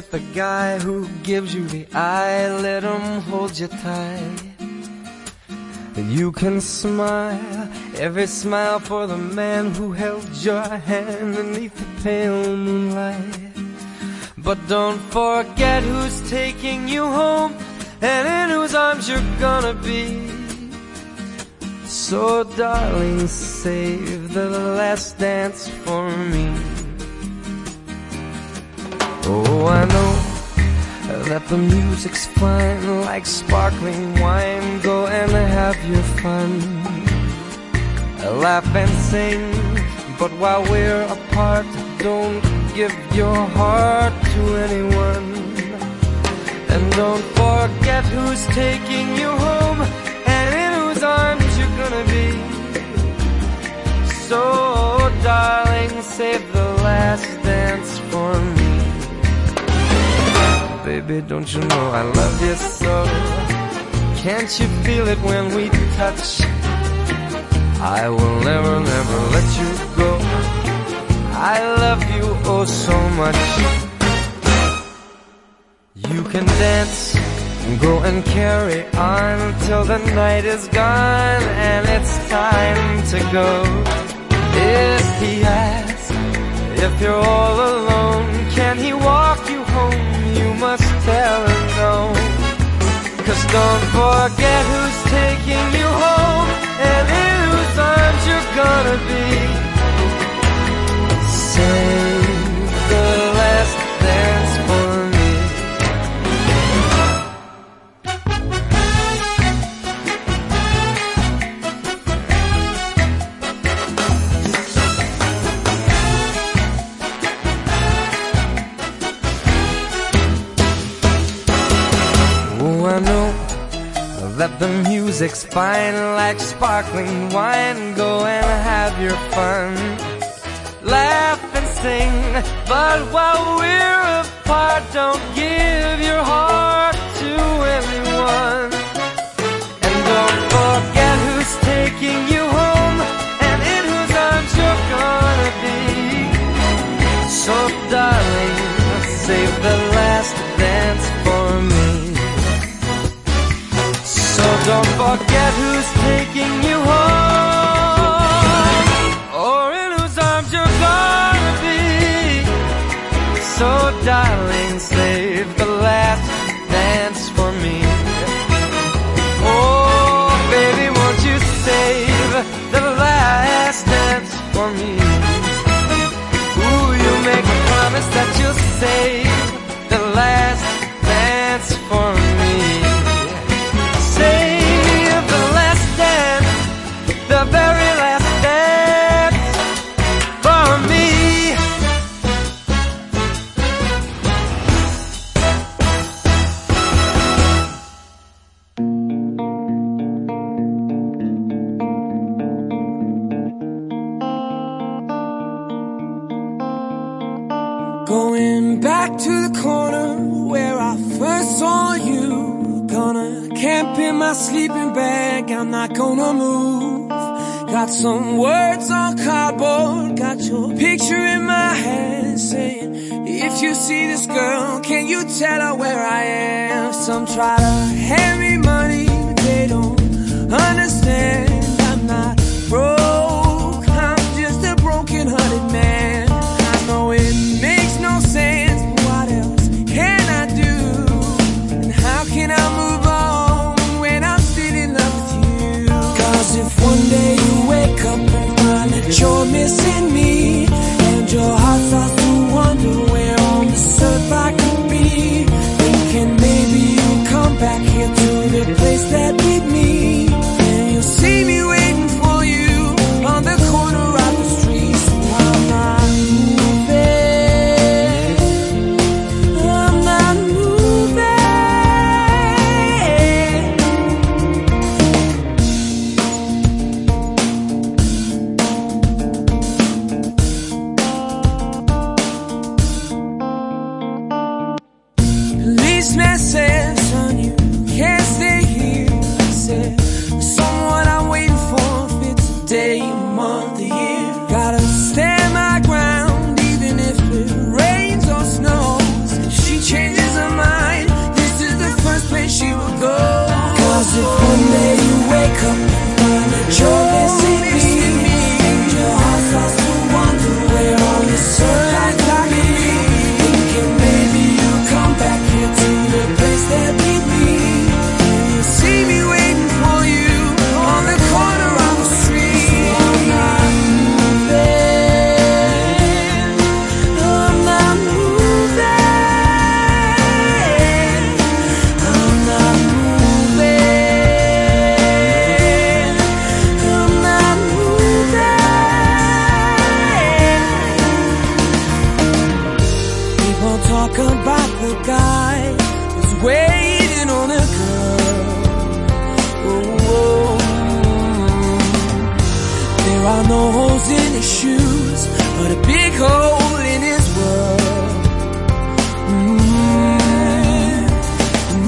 with the guy who gives you the eye. Let him hold you tight. You can smile every smile for the man who held your hand beneath the pale moonlight. But don't forget who's taking you home and in whose arms you're gonna be. So darling, save the last dance for me. That the music's fine like sparkling wine. Go and have your fun. Laugh and sing, but while we're apart, don't give your heart to anyone. And don't forget who's taking you home and in whose arms you're gonna be. So, darling, save the last dance for me. Baby, don't you know I love you so? Can't you feel it when we touch? I will never, never let you go. I love you oh so much. You can dance, and go and carry on till the night is gone and it's time to go. If he asks if you're all alone, can he walk you home? You must tell him no. Cause don't forget who's taking you home and in whose arms you're gonna be. That the music's fine like sparkling wine. Go and have your fun. Laugh and sing, but while we're apart, don't give your heart to anyone. And don't forget who's taking you home and in whose arms you're gonna be. So darling, save the last don't forget who's taking you home or in whose arms you're gonna be. So darling, save the last dance for me. Oh, baby, won't you save the last dance for me? Ooh, you make a promise that you'll save the last move. Got some words on cardboard, got your picture in my hand saying, If you see this girl, can you tell her where I am? Some try to hand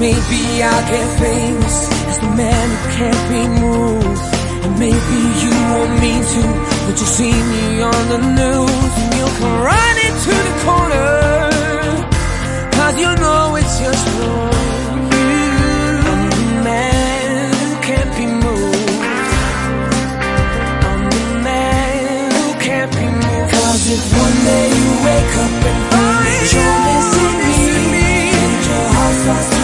Maybe I'll get famous as the man who can't be moved. And maybe you won't mean to, but you see me on the news and you'll come running to the corner. Cause you know it's just wrong. I'm the man who can't be moved. I'm the man who can't be moved. If one day you wake up and find you're missing me, and your heart starts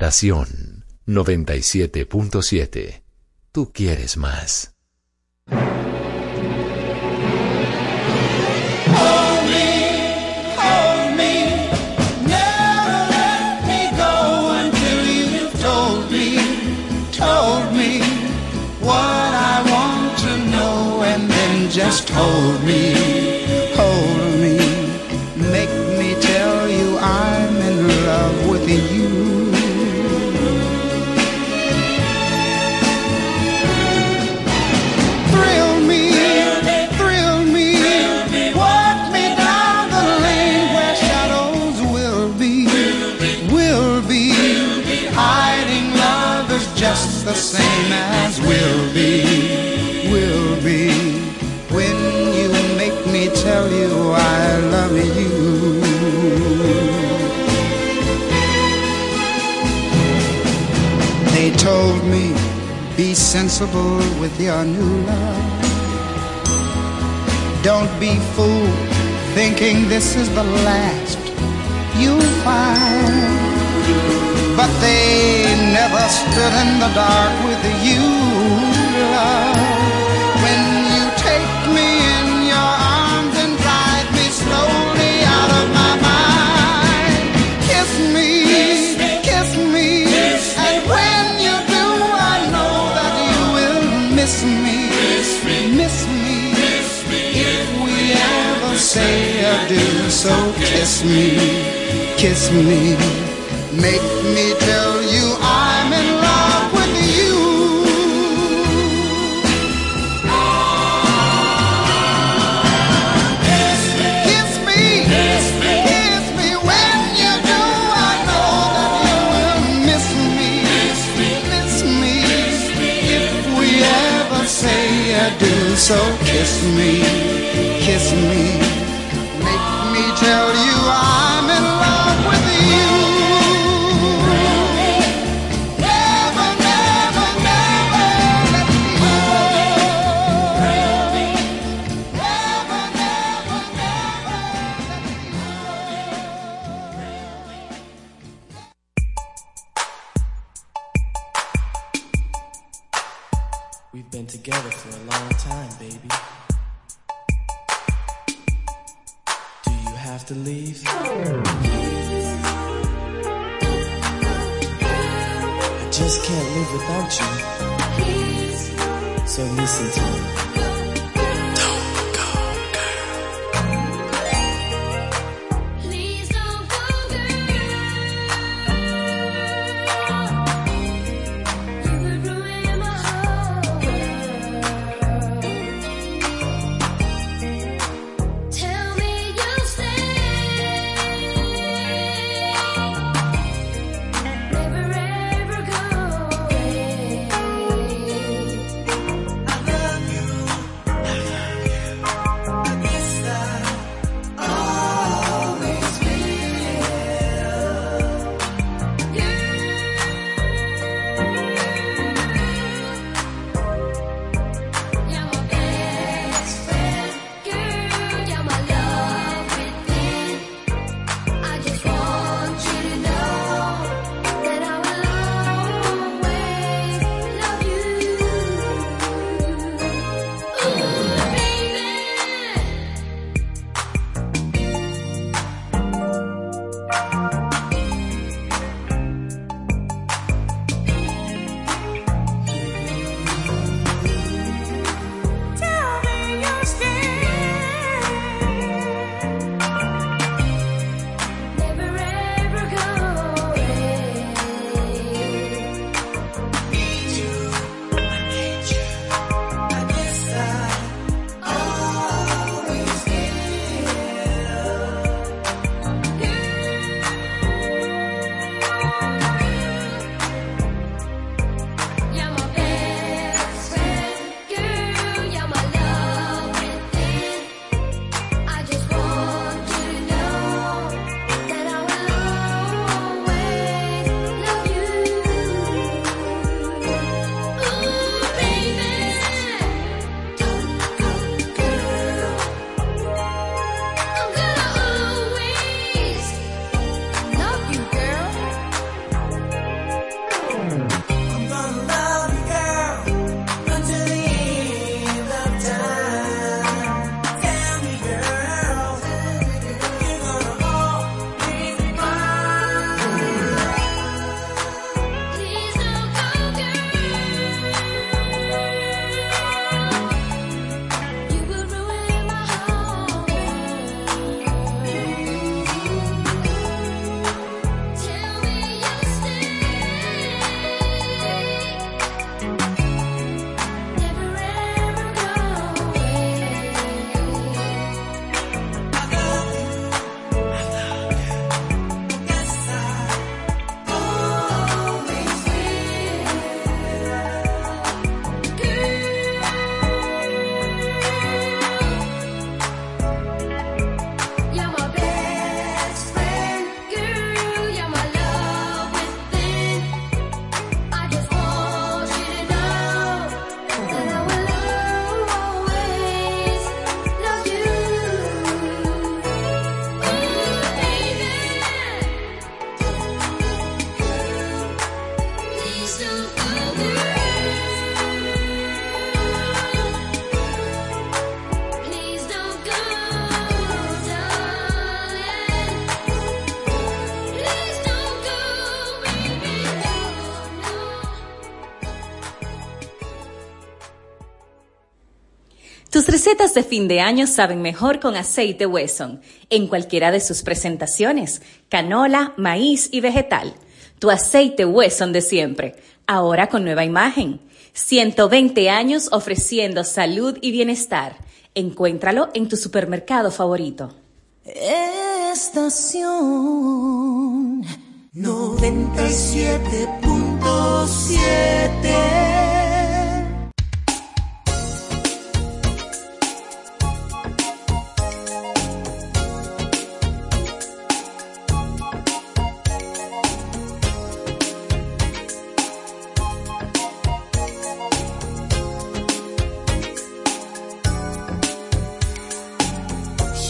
Estación 97.7. Tú quieres más. just me be sensible with your new love. Don't be fooled thinking this is the last you'll find. But they never stood in the dark with you, love. When you take me in your arms and drive me slowly out of my mind. Kiss me, kiss me, and when will miss me, miss me. If we ever say adieu, so kiss me, kiss me. Make me tell so kiss me, kiss me. recetas de fin de año saben mejor con aceite Wesson, en cualquiera de sus presentaciones, canola, maíz y vegetal. Tu aceite Wesson de siempre, ahora con nueva imagen. 120 años ofreciendo salud y bienestar. Encuéntralo en tu supermercado favorito. Estación 97.7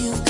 you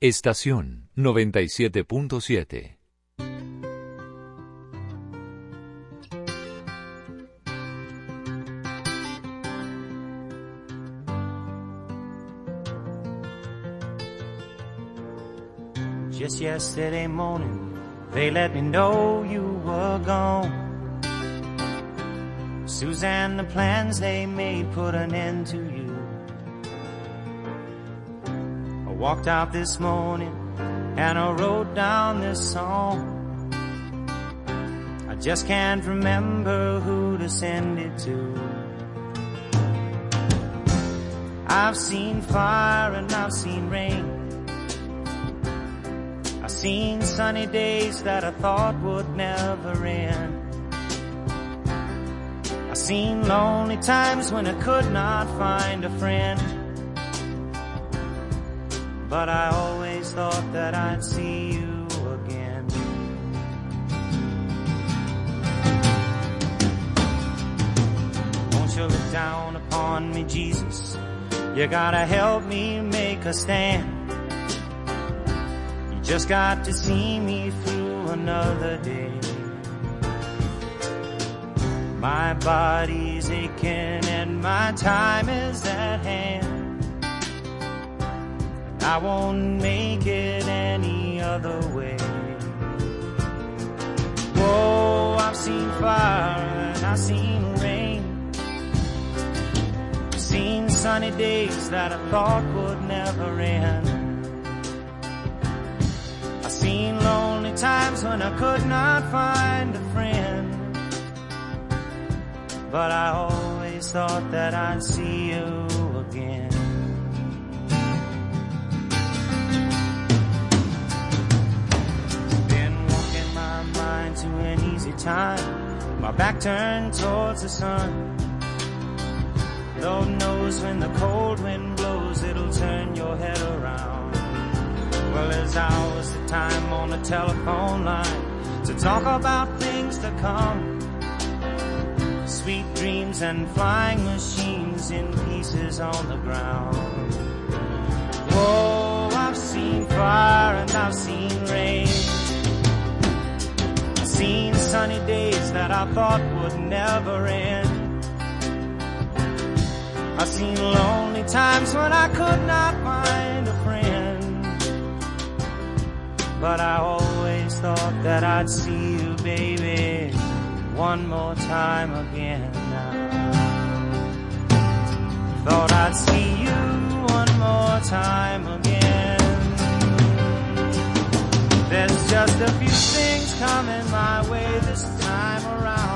Estación 97.7. Just yesterday morning, they let me know you were gone. Suzanne, the plans they made put an end to you. Walked out this morning and I wrote down this song. I just can't remember who to send it to. I've seen fire and I've seen rain. I've seen sunny days that I thought would never end. I've seen lonely times when I could not find a friend. But I always thought that I'd see you again. Won't you look down upon me, Jesus? You gotta help me make a stand. You just got to see me through another day. My body's aching and my time is at hand. I won't make it any other way. Whoa, I've seen fire and I've seen rain. Seen sunny days that I thought would never end. I've seen lonely times when I could not find a friend. But I always thought that I'd see you again. To an easy time. My back turned towards the sun. Lord knows when the cold wind blows, it'll turn your head around. Well, there's hours of time on the telephone line to talk about things to come. Sweet dreams and flying machines in pieces on the ground. Whoa, I've seen fire and I've seen rain seen sunny days that I thought would never end. I've seen lonely times when I could not find a friend. But I always thought that I'd see you, baby, one more time again. Thought I'd see you one more time again. There's just a few things coming my way this time around.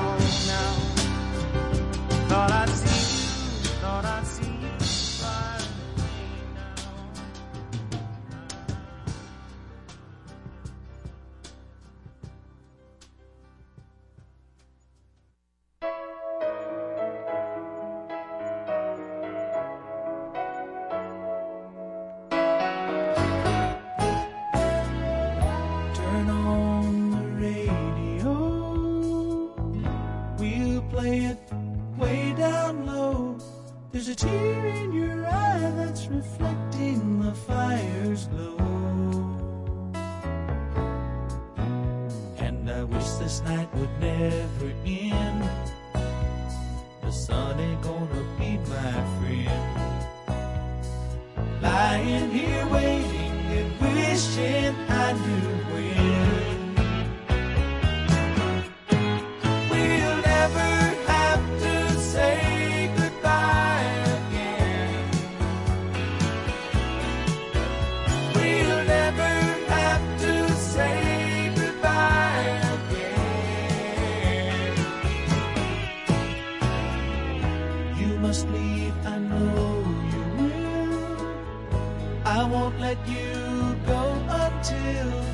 I won't let you go until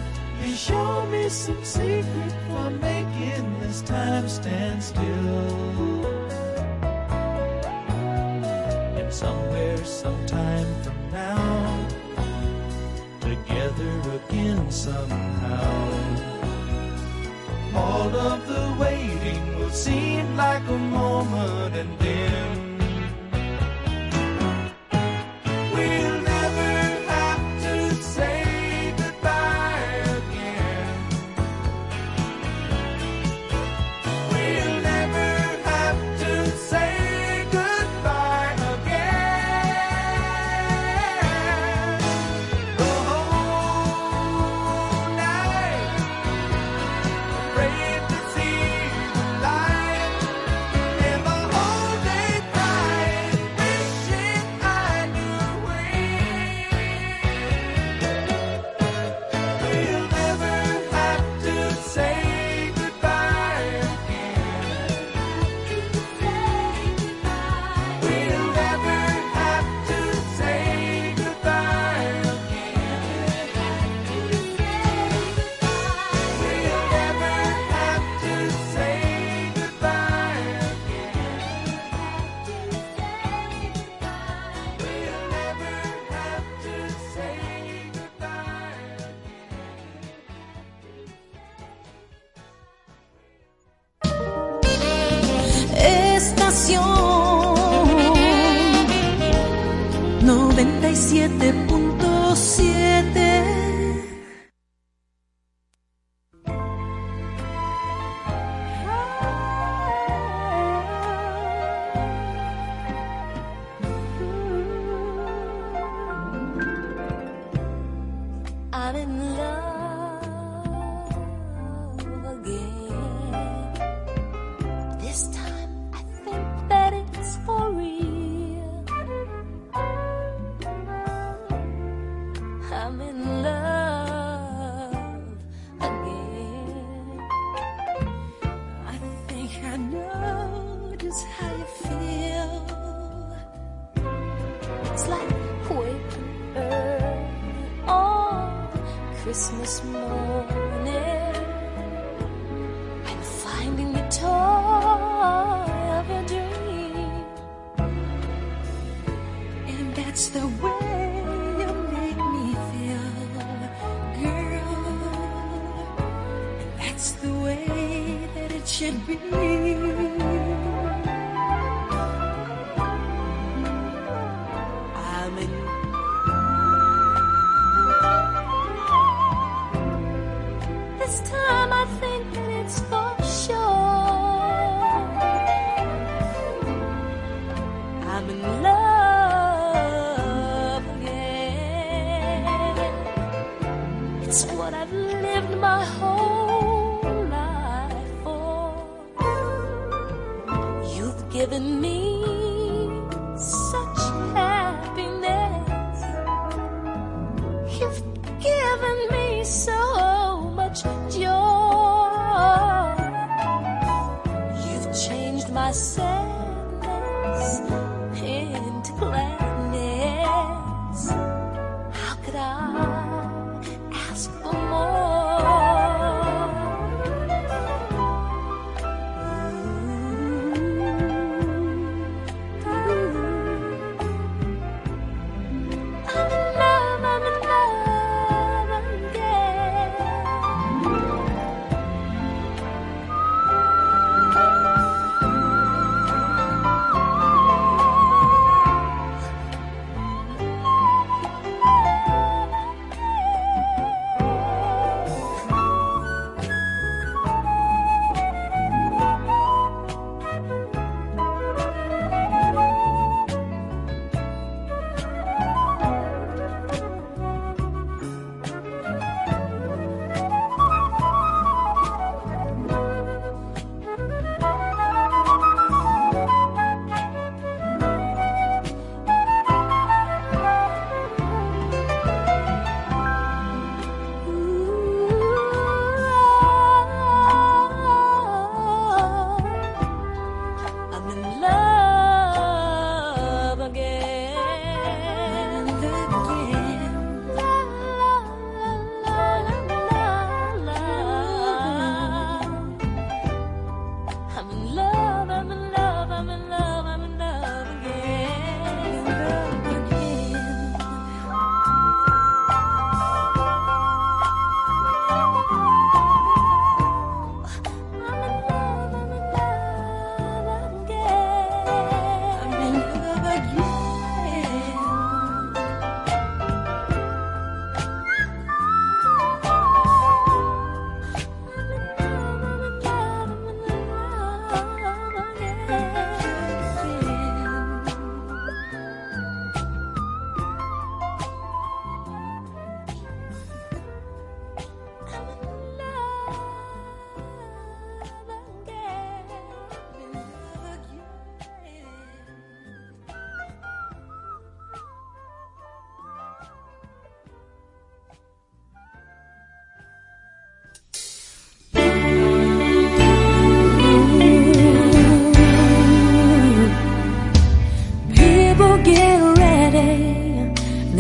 you show me some secret for making this time stand still. And somewhere, sometime from now, together again somehow. All of the waiting will seem like a moment and then.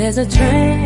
There's a train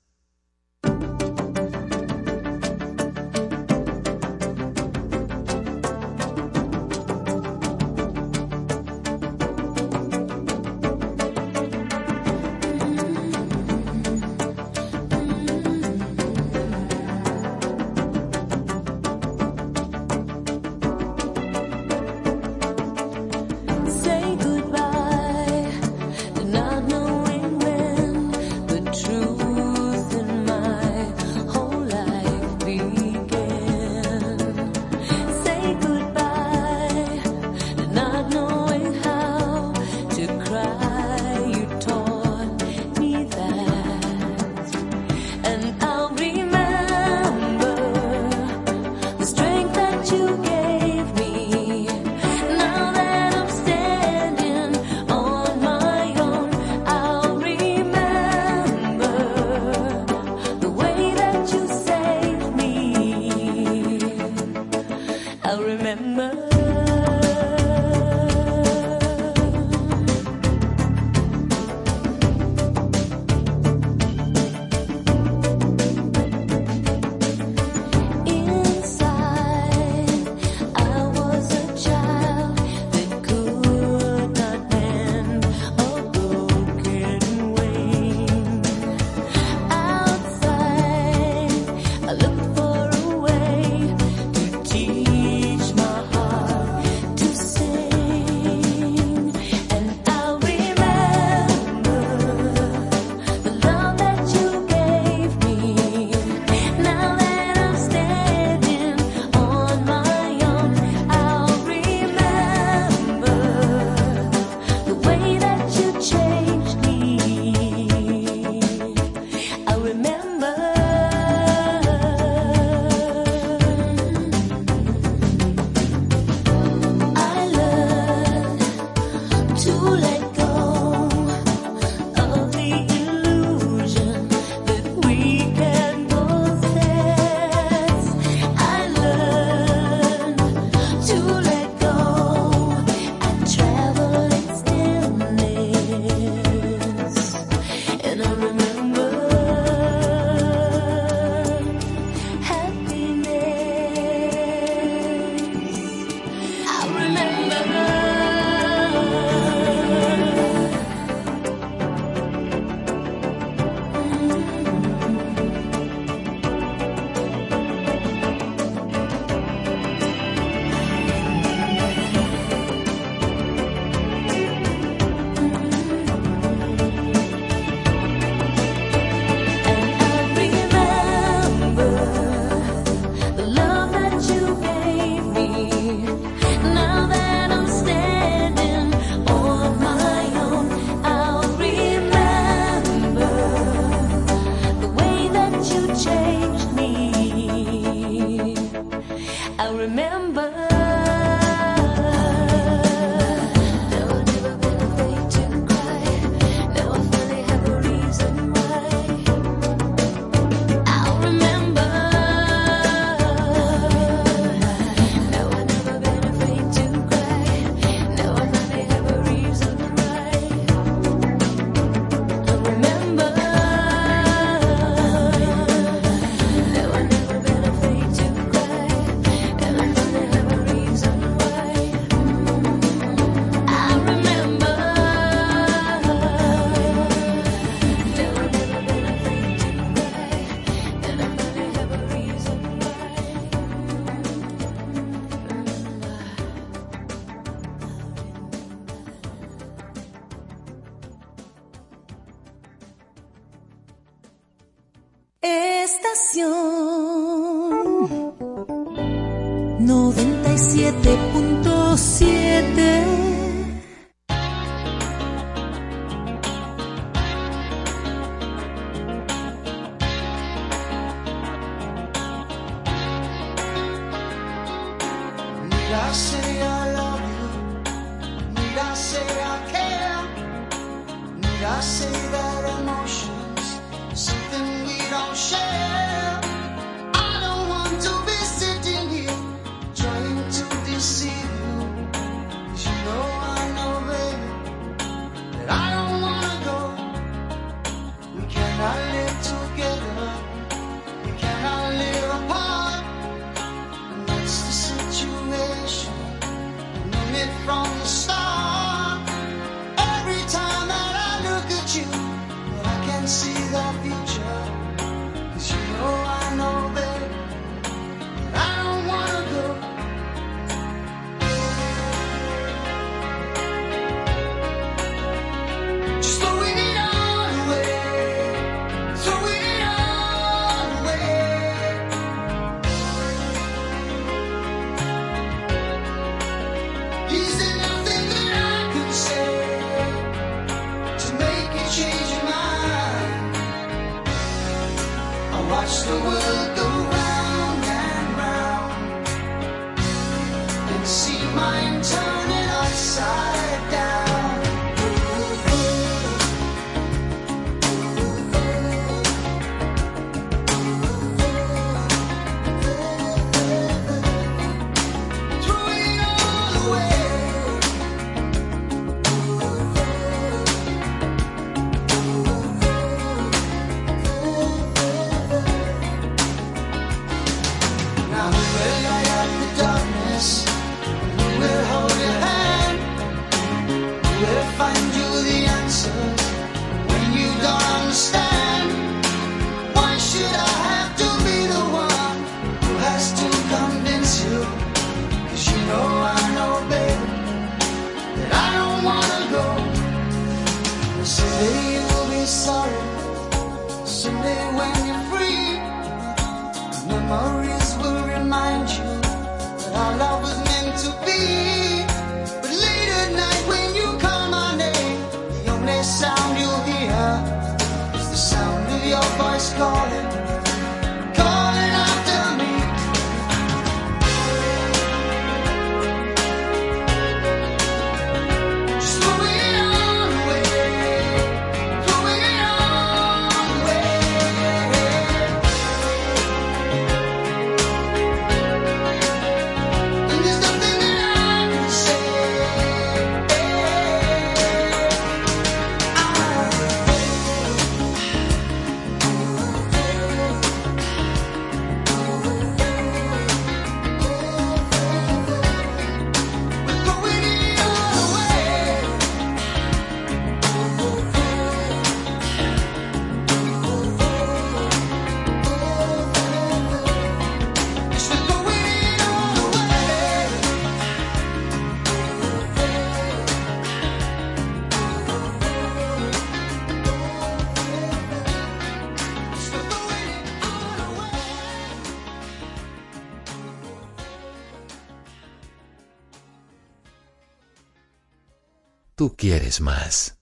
Tú quieres más.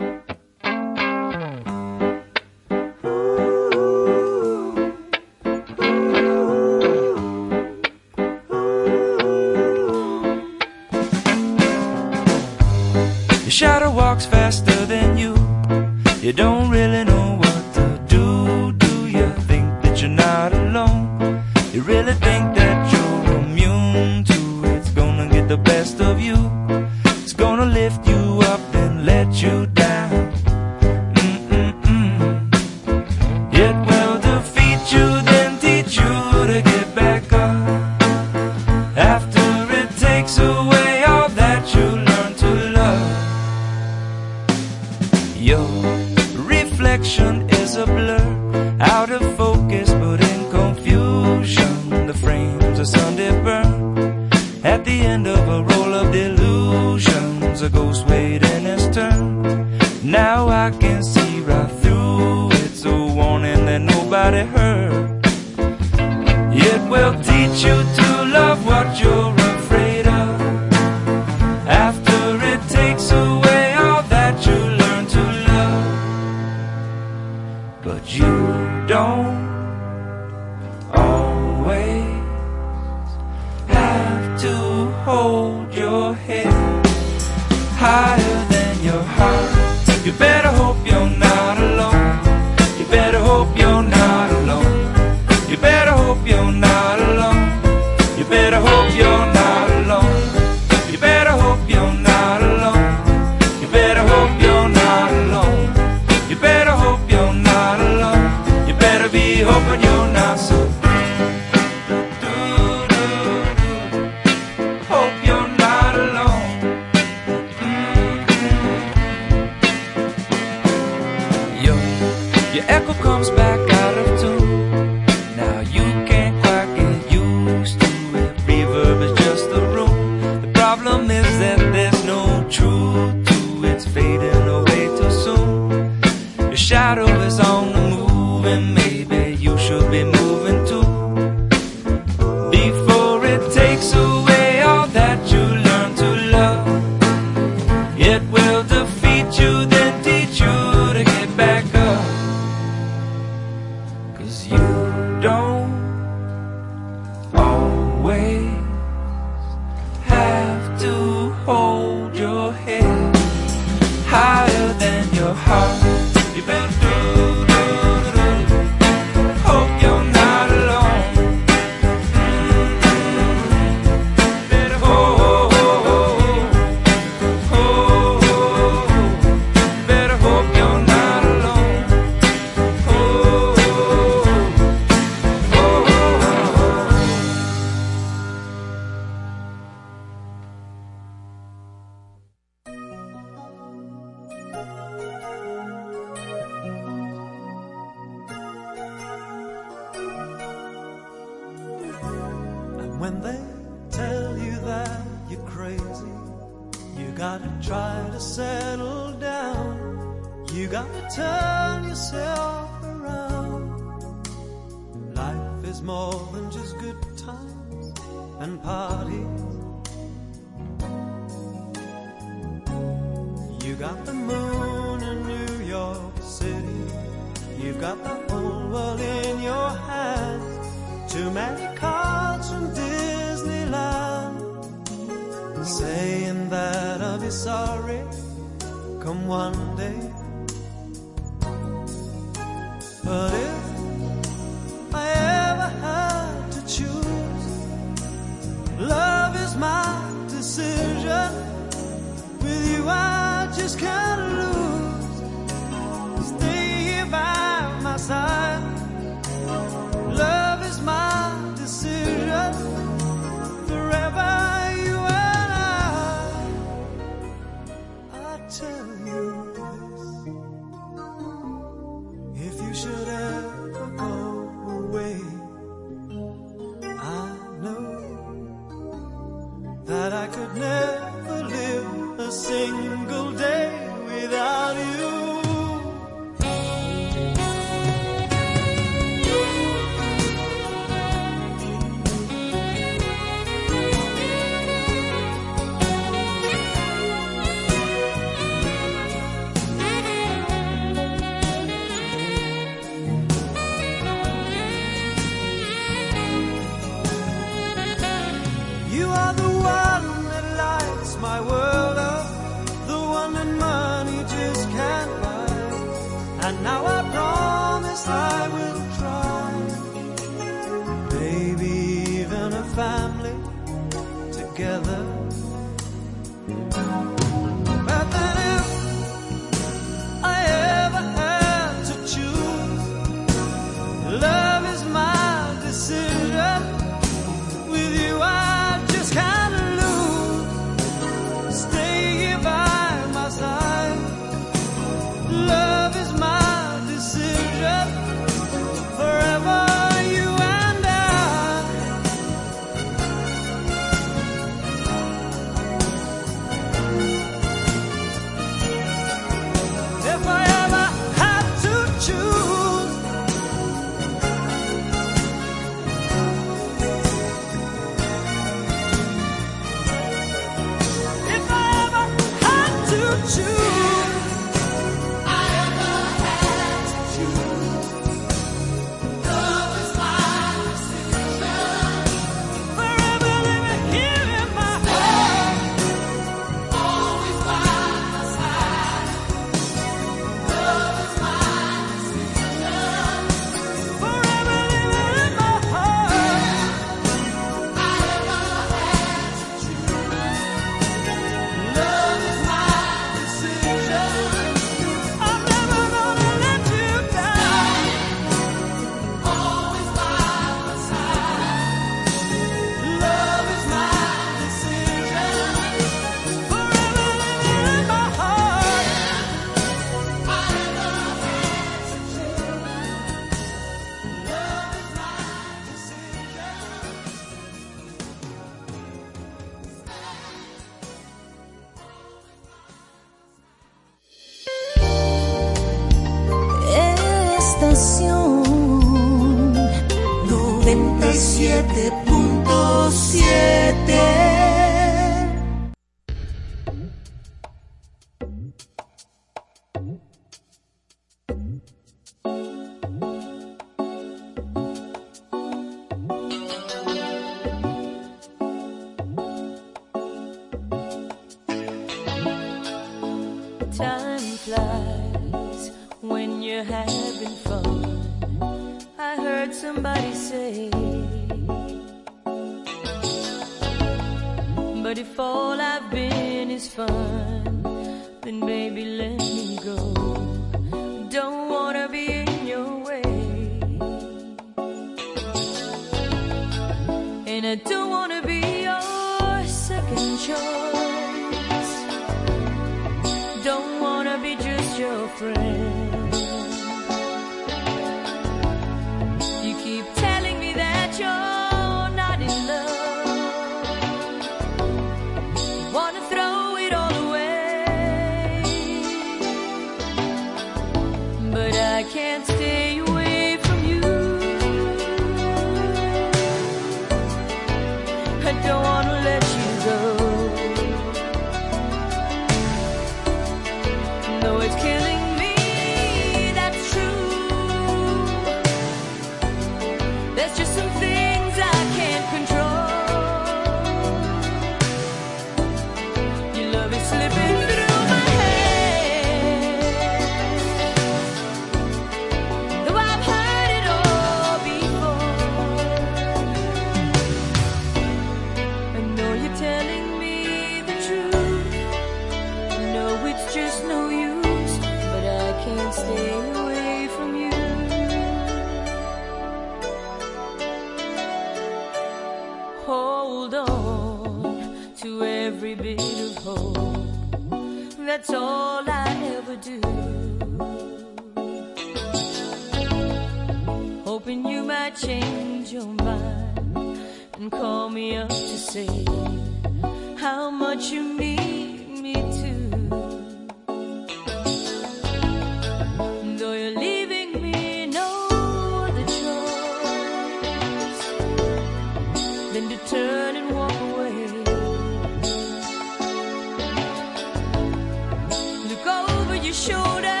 shoulder.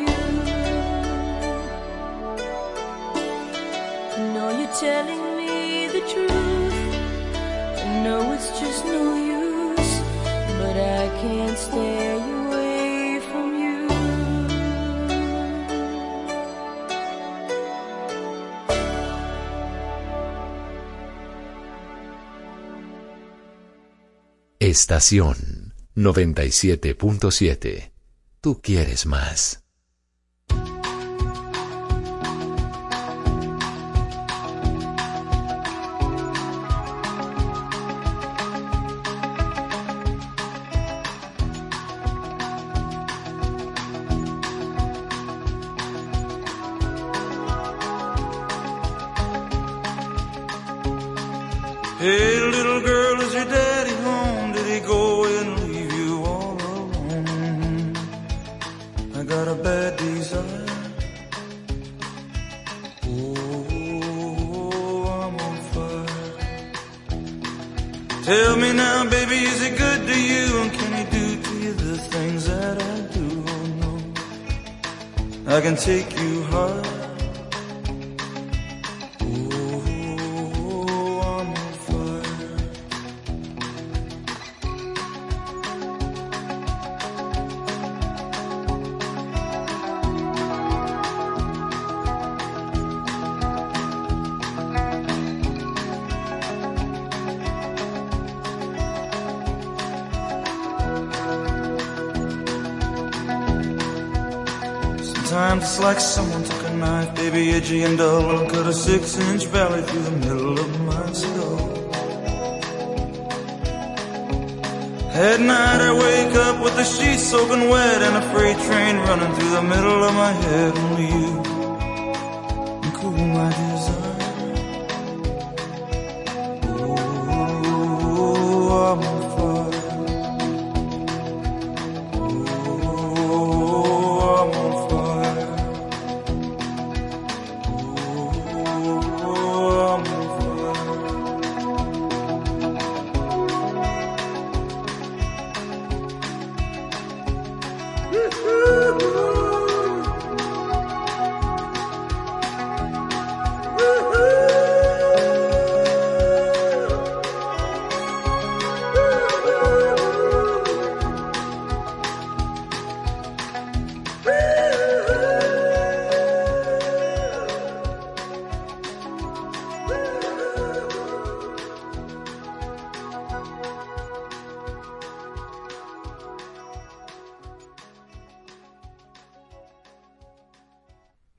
you. Telling the truth. It's just no use, but I stay you. Estación 97.7 tú quieres más.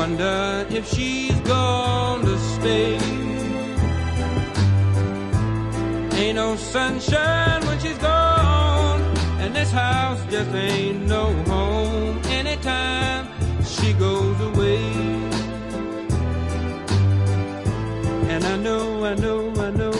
Wonder if she's going to stay. Ain't no sunshine when she's gone, and this house just ain't no home. Anytime she goes away, and I know, I know, I know,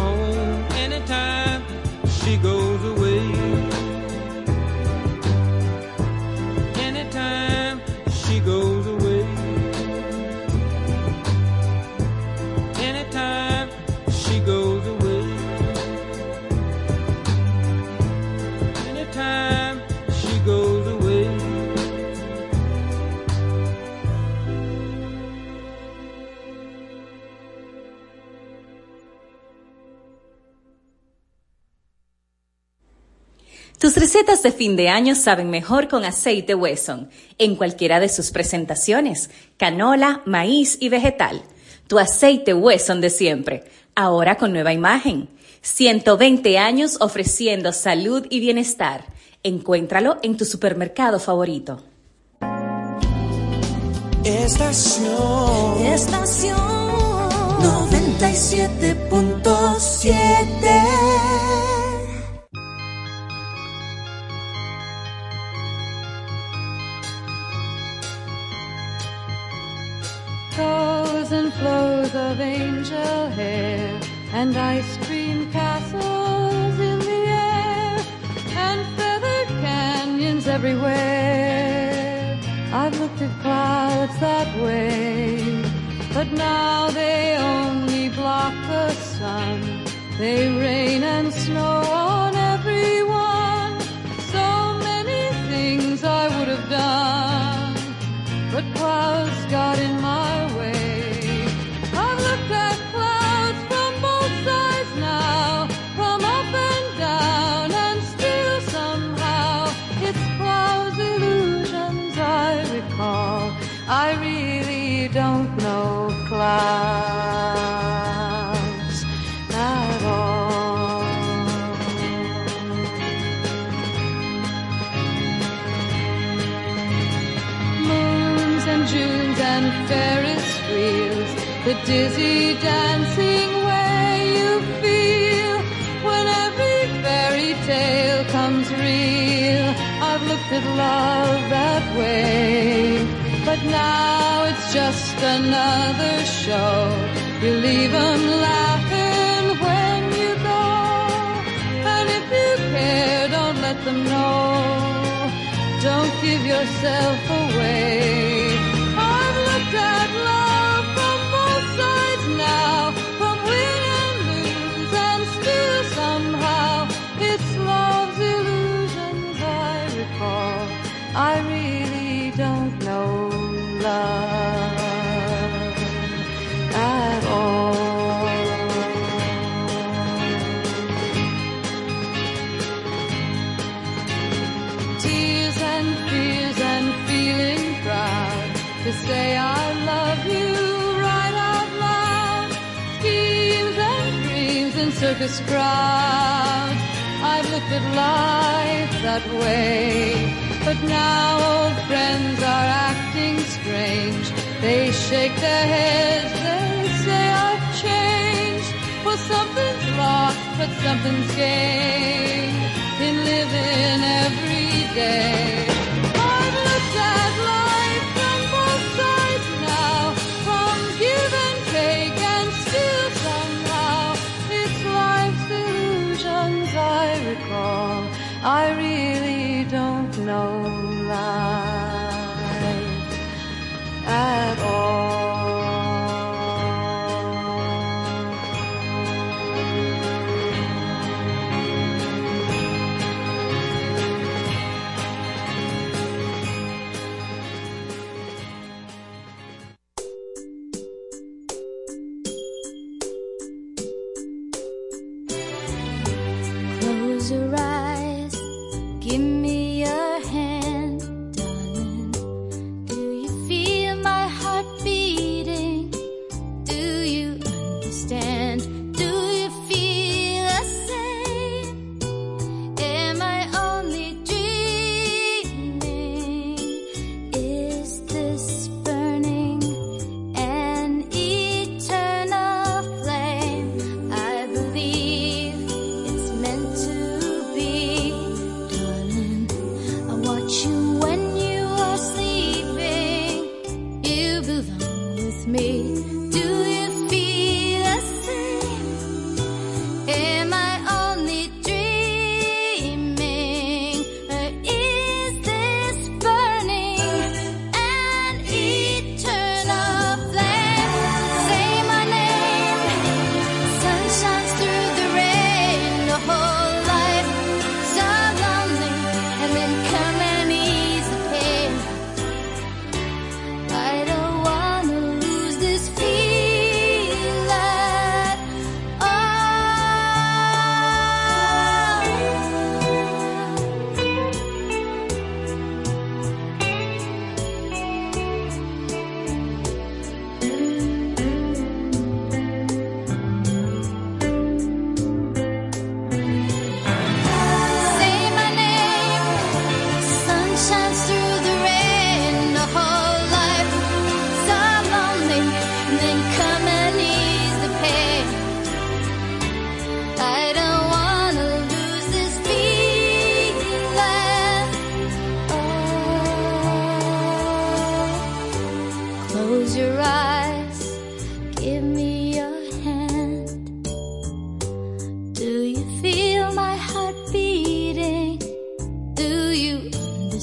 Recetas de fin de año saben mejor con aceite Wesson, en cualquiera de sus presentaciones, canola, maíz y vegetal. Tu aceite Wesson de siempre, ahora con nueva imagen. 120 años ofreciendo salud y bienestar. Encuéntralo en tu supermercado favorito. Estación. Estación 97.7. flows of angel hair and ice cream castles in the air and feathered canyons everywhere. I've looked at clouds that way, but now they only block the sun. They rain and snow on everyone. So many things I would have done but clouds got in my dizzy dancing way you feel when every fairy tale comes real. I've looked at love that way, but now it's just another show. You leave them laughing when you go, and if you care, don't let them know. Don't give yourself away. this crowd. I've looked at life that way. But now old friends are acting strange. They shake their heads, they say I've changed. Well, something's lost, but something's gained in living every day.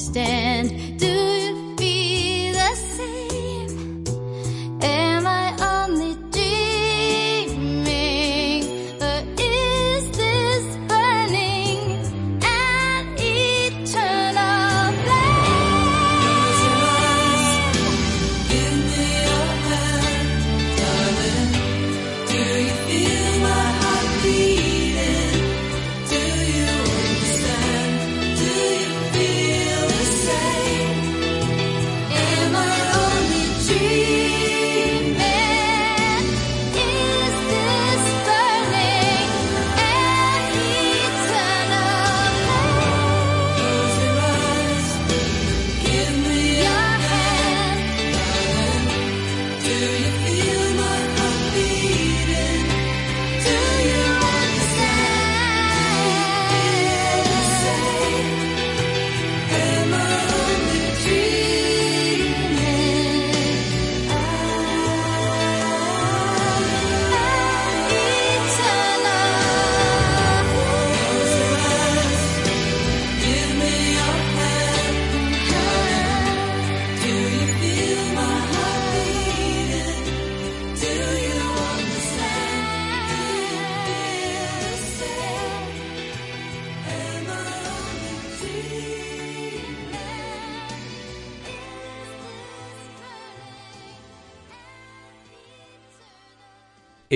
stand.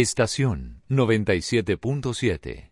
Estación 97.7.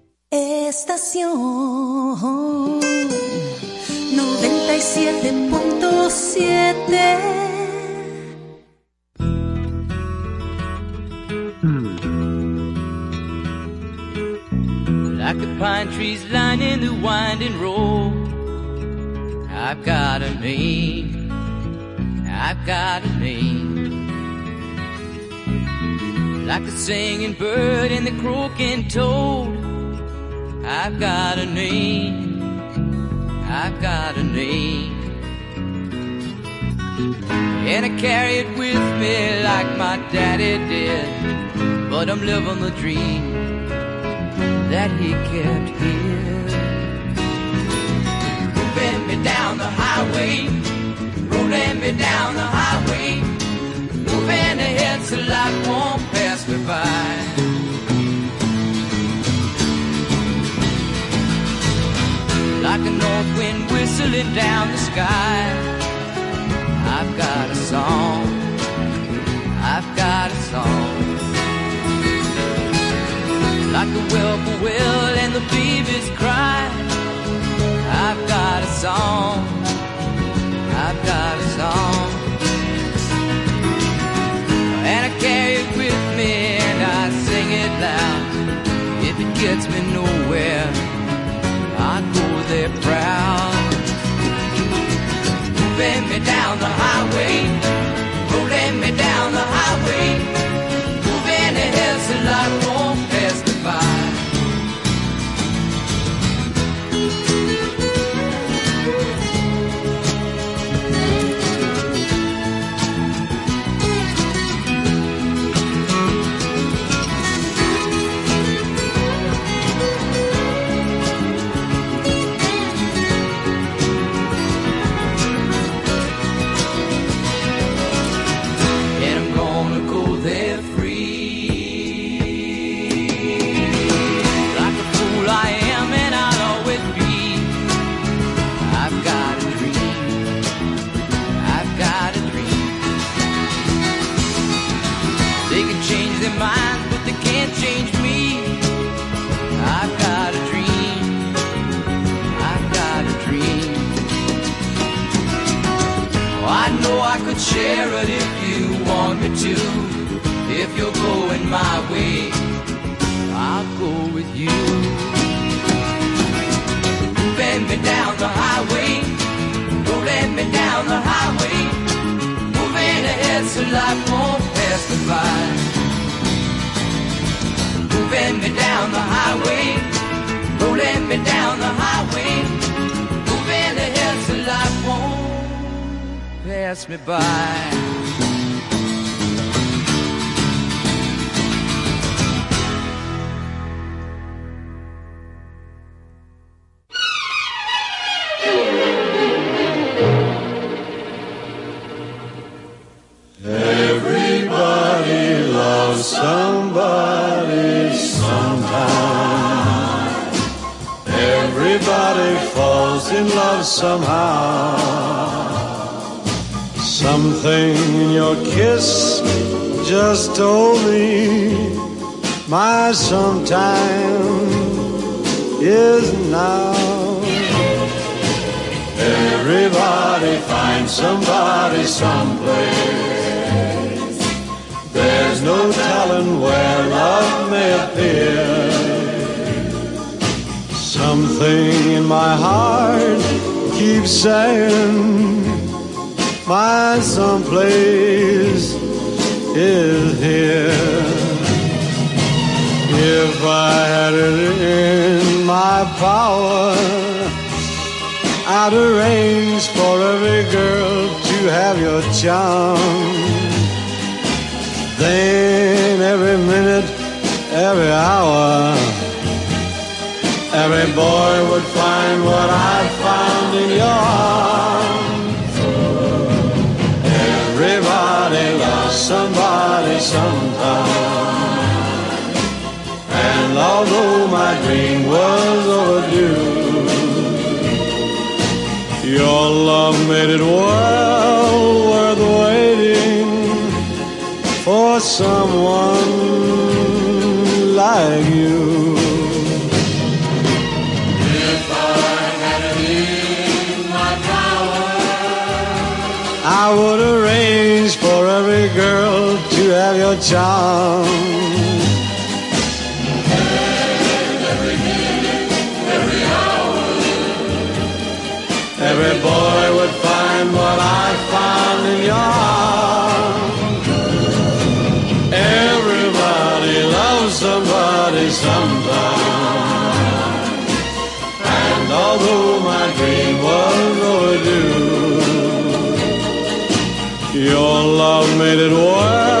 Estación 97.7 hmm. Like the pine trees lining the winding road. I've got a name. I've got a name. Like the singing bird and the croaking toad. I've got a name. I've got a name. And I carry it with me like my daddy did. But I'm living the dream that he kept here. Moving me down the highway, rolling me down the highway, moving ahead so life won't pass me by. Like a north wind whistling down the sky, I've got a song. I've got a song like the whippoorwill and the babies cry. I've got a song, I've got a song, and I carry it with me and I sing it loud. If it gets me nowhere, there proud. Moving me down the highway, rolling me down the highway, moving ahead so life won't share it if you want me to. If you're going my way, I'll go with you. Bend me down the highway, rolling me down the highway, Moving ahead so life won't pass me by. Moving me down the highway, rolling me down the highway, pass me by. Everybody loves somebody sometime. Everybody falls in love somehow. Something in your kiss just told me my sometime is now. Everybody finds somebody someplace. There's no telling where love may appear. Something in my heart keeps saying, My someplace is here. If I had it in my power, I'd arrange for every girl to have your charm. Then every minute, every hour, every boy would find what I found in your arms. Somebody sometime. And although my dream was overdue, your love made it well worth waiting for someone like you. If I had it in my power, I would arrange have your charm. Every minute, every hour, every boy would find what I found in your arms. Everybody loves somebody sometime. And although my dream was overdue, your love made it well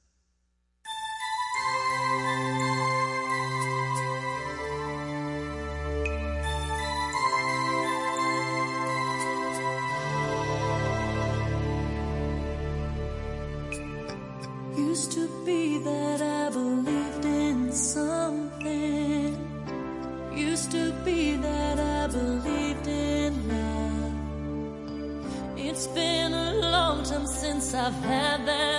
I've had that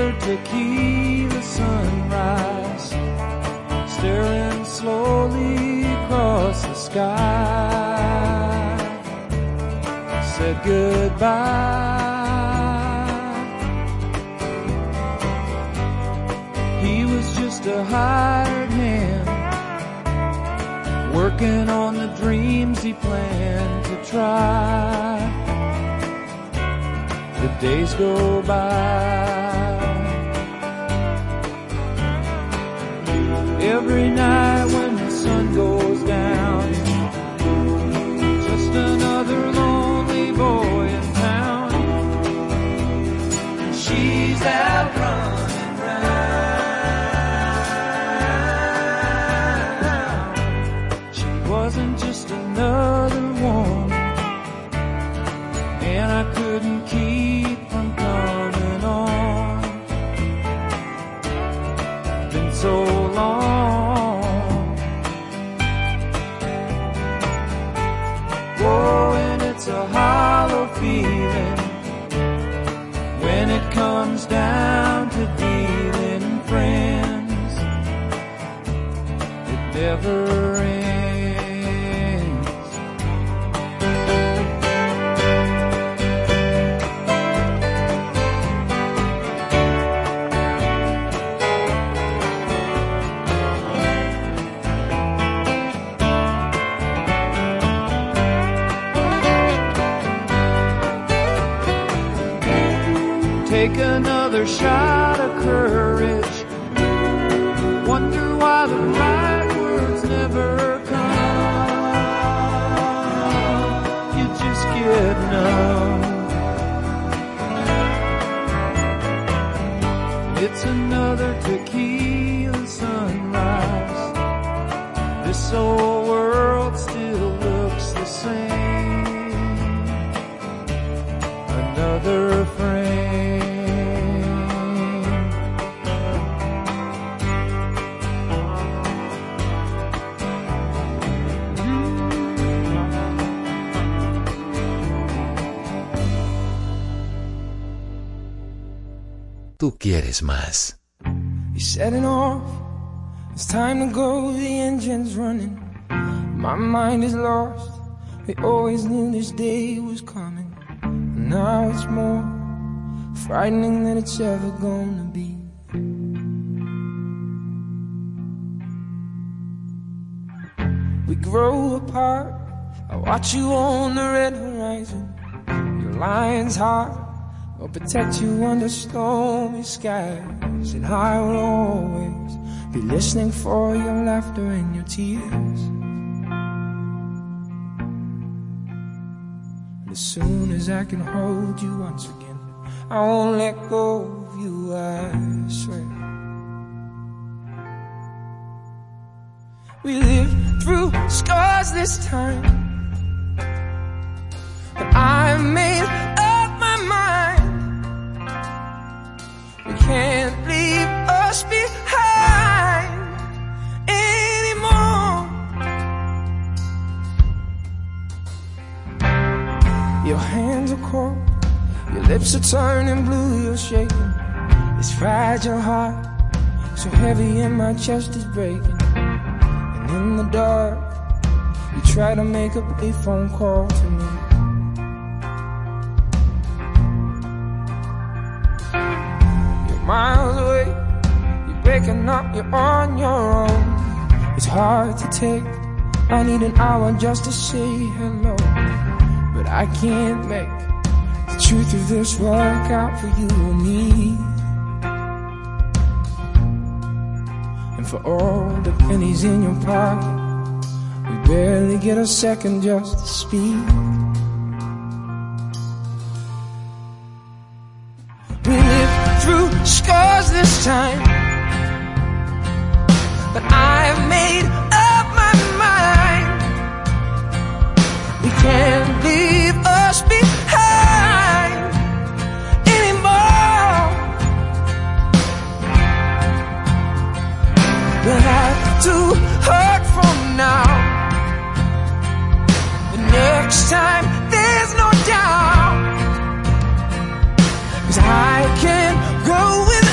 another tequila sunrise, staring slowly across the sky. Said goodbye. He was just a hired hand, working on the dreams he planned to try the days go by. Every night Quieres más. Setting off. It's time to go. The engine's running. My mind is lost. We always knew this day was coming. Now it's more frightening than it's ever gonna be. We grow apart. I watch you on the red horizon. Your lion's heart will protect you under stormy skies. And I will always be listening for your laughter and your tears. And as soon as I can hold you once again, I won't let go of you, I swear. We lived through scars this time. But I made We can't leave us behind anymore. Your hands are cold, your lips are turning blue, you're shaking. This fragile heart, so heavy and my chest is breaking. And in the dark, you try to make a phone call to me. You're up, you're on your own. It's hard to take. I need an hour just to say hello. But I can't make the truth of this work out for you and me. And for all the pennies in your pocket, we barely get a second just to speak. We lived through scars this time, can't leave us behind anymore. We'll have hurt now. The next time, there's no I can't go without.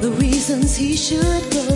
the reasons he should go.